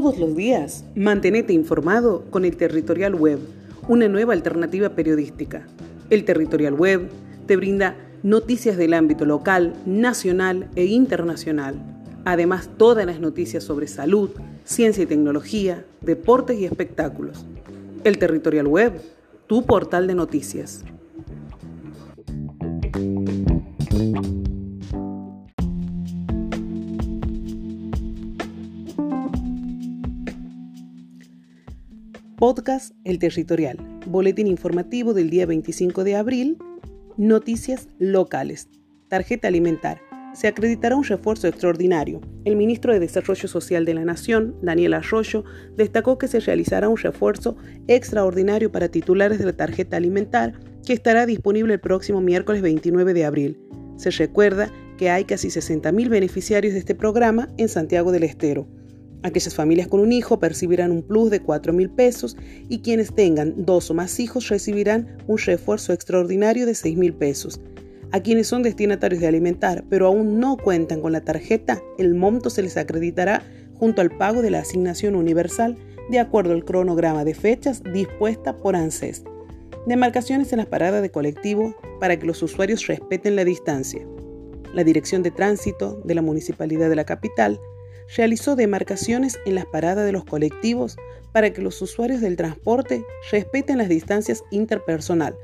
Todos los días, mantenete informado con el Territorial Web, una nueva alternativa periodística. El Territorial Web te brinda noticias del ámbito local, nacional e internacional. Además, todas las noticias sobre salud, ciencia y tecnología, deportes y espectáculos. El Territorial Web, tu portal de noticias. Podcast El Territorial, boletín informativo del día 25 de abril, noticias locales, tarjeta alimentar. Se acreditará un refuerzo extraordinario. El ministro de Desarrollo Social de la Nación, Daniel Arroyo, destacó que se realizará un refuerzo extraordinario para titulares de la tarjeta alimentar que estará disponible el próximo miércoles 29 de abril. Se recuerda que hay casi 60.000 beneficiarios de este programa en Santiago del Estero. Aquellas familias con un hijo percibirán un plus de 4 mil pesos y quienes tengan dos o más hijos recibirán un refuerzo extraordinario de 6 mil pesos. A quienes son destinatarios de alimentar pero aún no cuentan con la tarjeta, el monto se les acreditará junto al pago de la asignación universal de acuerdo al cronograma de fechas dispuesta por ANSES. Demarcaciones en las paradas de colectivo para que los usuarios respeten la distancia. La Dirección de Tránsito de la Municipalidad de la Capital realizó demarcaciones en las paradas de los colectivos para que los usuarios del transporte respeten las distancias interpersonal,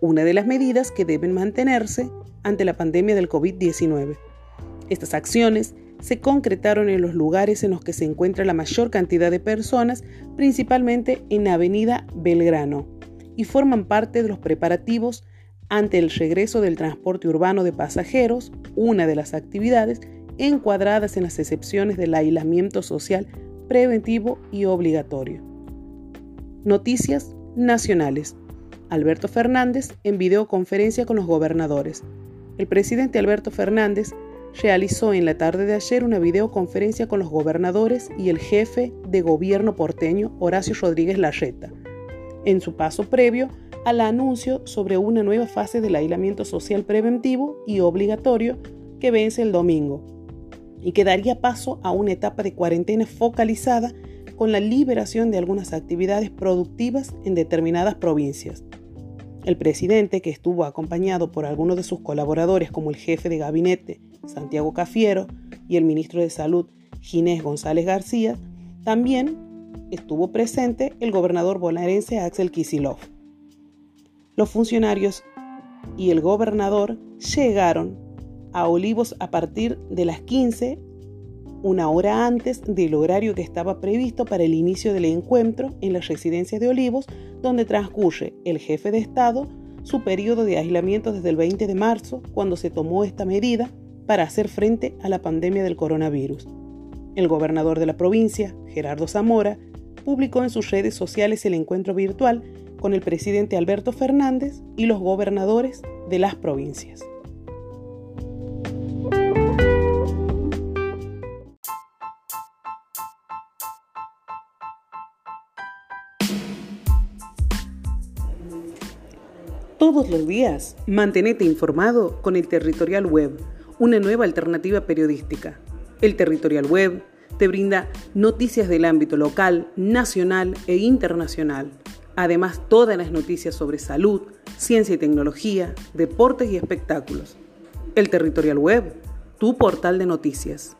una de las medidas que deben mantenerse ante la pandemia del COVID-19. Estas acciones se concretaron en los lugares en los que se encuentra la mayor cantidad de personas, principalmente en Avenida Belgrano, y forman parte de los preparativos ante el regreso del transporte urbano de pasajeros, una de las actividades encuadradas en las excepciones del aislamiento social preventivo y obligatorio. Noticias nacionales. Alberto Fernández en videoconferencia con los gobernadores. El presidente Alberto Fernández realizó en la tarde de ayer una videoconferencia con los gobernadores y el jefe de gobierno porteño Horacio Rodríguez Larreta, en su paso previo al anuncio sobre una nueva fase del aislamiento social preventivo y obligatorio que vence el domingo, y que daría paso a una etapa de cuarentena focalizada con la liberación de algunas actividades productivas en determinadas provincias. El presidente, que estuvo acompañado por algunos de sus colaboradores como el jefe de gabinete Santiago Cafiero y el ministro de Salud Ginés González García, también estuvo presente el gobernador bonaerense Axel Kisilov. Los funcionarios y el gobernador llegaron a Olivos a partir de las 15, una hora antes del horario que estaba previsto para el inicio del encuentro en la residencia de Olivos, donde transcurre el jefe de Estado su periodo de aislamiento desde el 20 de marzo, cuando se tomó esta medida para hacer frente a la pandemia del coronavirus. El gobernador de la provincia, Gerardo Zamora, publicó en sus redes sociales el encuentro virtual con el presidente Alberto Fernández y los gobernadores de las provincias. Todos los días, mantenete informado con el Territorial Web, una nueva alternativa periodística. El Territorial Web te brinda noticias del ámbito local, nacional e internacional. Además, todas las noticias sobre salud, ciencia y tecnología, deportes y espectáculos. El Territorial Web, tu portal de noticias.